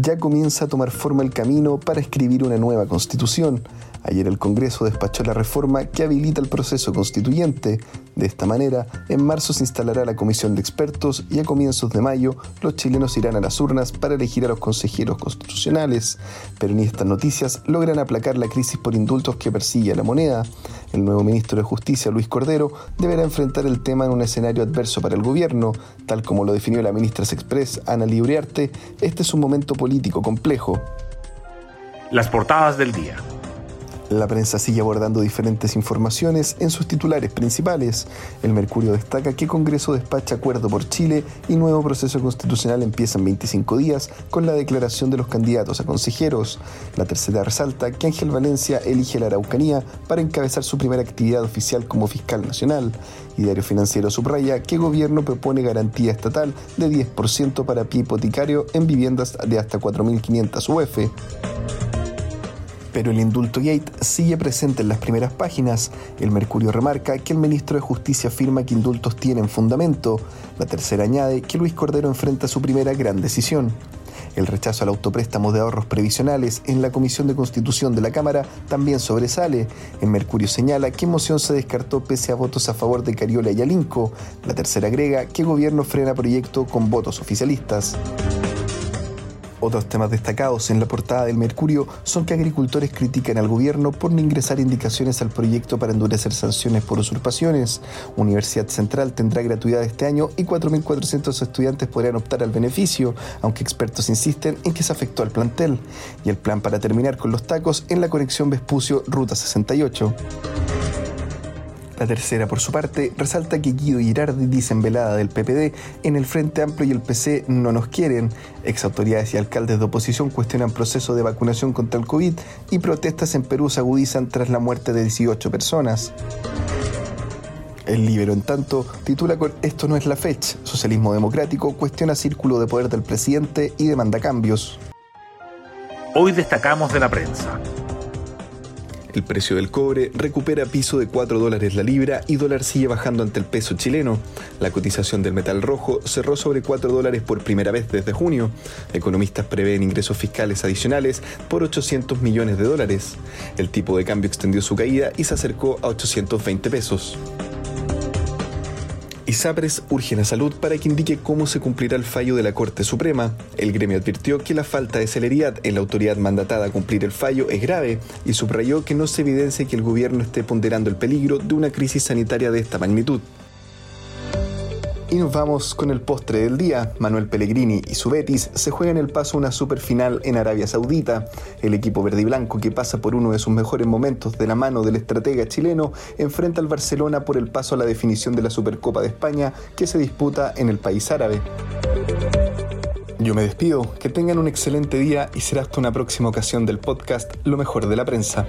ya comienza a tomar forma el camino para escribir una nueva constitución. Ayer el Congreso despachó la reforma que habilita el proceso constituyente. De esta manera, en marzo se instalará la comisión de expertos y a comienzos de mayo los chilenos irán a las urnas para elegir a los consejeros constitucionales. Pero ni estas noticias logran aplacar la crisis por indultos que persigue a la moneda. El nuevo ministro de Justicia, Luis Cordero, deberá enfrentar el tema en un escenario adverso para el gobierno. Tal como lo definió la ministra Express, Ana Libriarte, este es un momento político complejo. Las portadas del día. La prensa sigue abordando diferentes informaciones en sus titulares principales. El Mercurio destaca que Congreso despacha acuerdo por Chile y nuevo proceso constitucional empieza en 25 días con la declaración de los candidatos a consejeros. La tercera resalta que Ángel Valencia elige la Araucanía para encabezar su primera actividad oficial como fiscal nacional. Y Diario Financiero subraya que gobierno propone garantía estatal de 10% para pie hipotecario en viviendas de hasta 4.500 UF. Pero el indulto Gate sigue presente en las primeras páginas. El Mercurio remarca que el ministro de Justicia afirma que indultos tienen fundamento. La tercera añade que Luis Cordero enfrenta su primera gran decisión. El rechazo al autopréstamo de ahorros previsionales en la Comisión de Constitución de la Cámara también sobresale. El Mercurio señala que moción se descartó pese a votos a favor de Cariola y Alinco. La tercera agrega que gobierno frena proyecto con votos oficialistas. Otros temas destacados en la portada del Mercurio son que agricultores critican al gobierno por no ingresar indicaciones al proyecto para endurecer sanciones por usurpaciones. Universidad Central tendrá gratuidad este año y 4.400 estudiantes podrán optar al beneficio, aunque expertos insisten en que se afectó al plantel. Y el plan para terminar con los tacos en la conexión Vespucio-Ruta 68. La tercera, por su parte, resalta que Guido Girardi dicen velada del PPD, en el Frente Amplio y el PC no nos quieren. Ex autoridades y alcaldes de oposición cuestionan proceso de vacunación contra el COVID y protestas en Perú se agudizan tras la muerte de 18 personas. El Libero, en tanto, titula con Esto no es la fecha. Socialismo democrático cuestiona círculo de poder del presidente y demanda cambios. Hoy destacamos de la prensa. El precio del cobre recupera piso de 4 dólares la libra y dólar sigue bajando ante el peso chileno. La cotización del metal rojo cerró sobre 4 dólares por primera vez desde junio. Economistas prevén ingresos fiscales adicionales por 800 millones de dólares. El tipo de cambio extendió su caída y se acercó a 820 pesos. ISAPRES urge a salud para que indique cómo se cumplirá el fallo de la Corte Suprema. El gremio advirtió que la falta de celeridad en la autoridad mandatada a cumplir el fallo es grave y subrayó que no se evidencia que el gobierno esté ponderando el peligro de una crisis sanitaria de esta magnitud. Y nos vamos con el postre del día. Manuel Pellegrini y su Betis se juegan el paso a una superfinal en Arabia Saudita. El equipo verde y blanco, que pasa por uno de sus mejores momentos de la mano del estratega chileno, enfrenta al Barcelona por el paso a la definición de la Supercopa de España que se disputa en el país árabe. Yo me despido, que tengan un excelente día y será hasta una próxima ocasión del podcast Lo mejor de la prensa.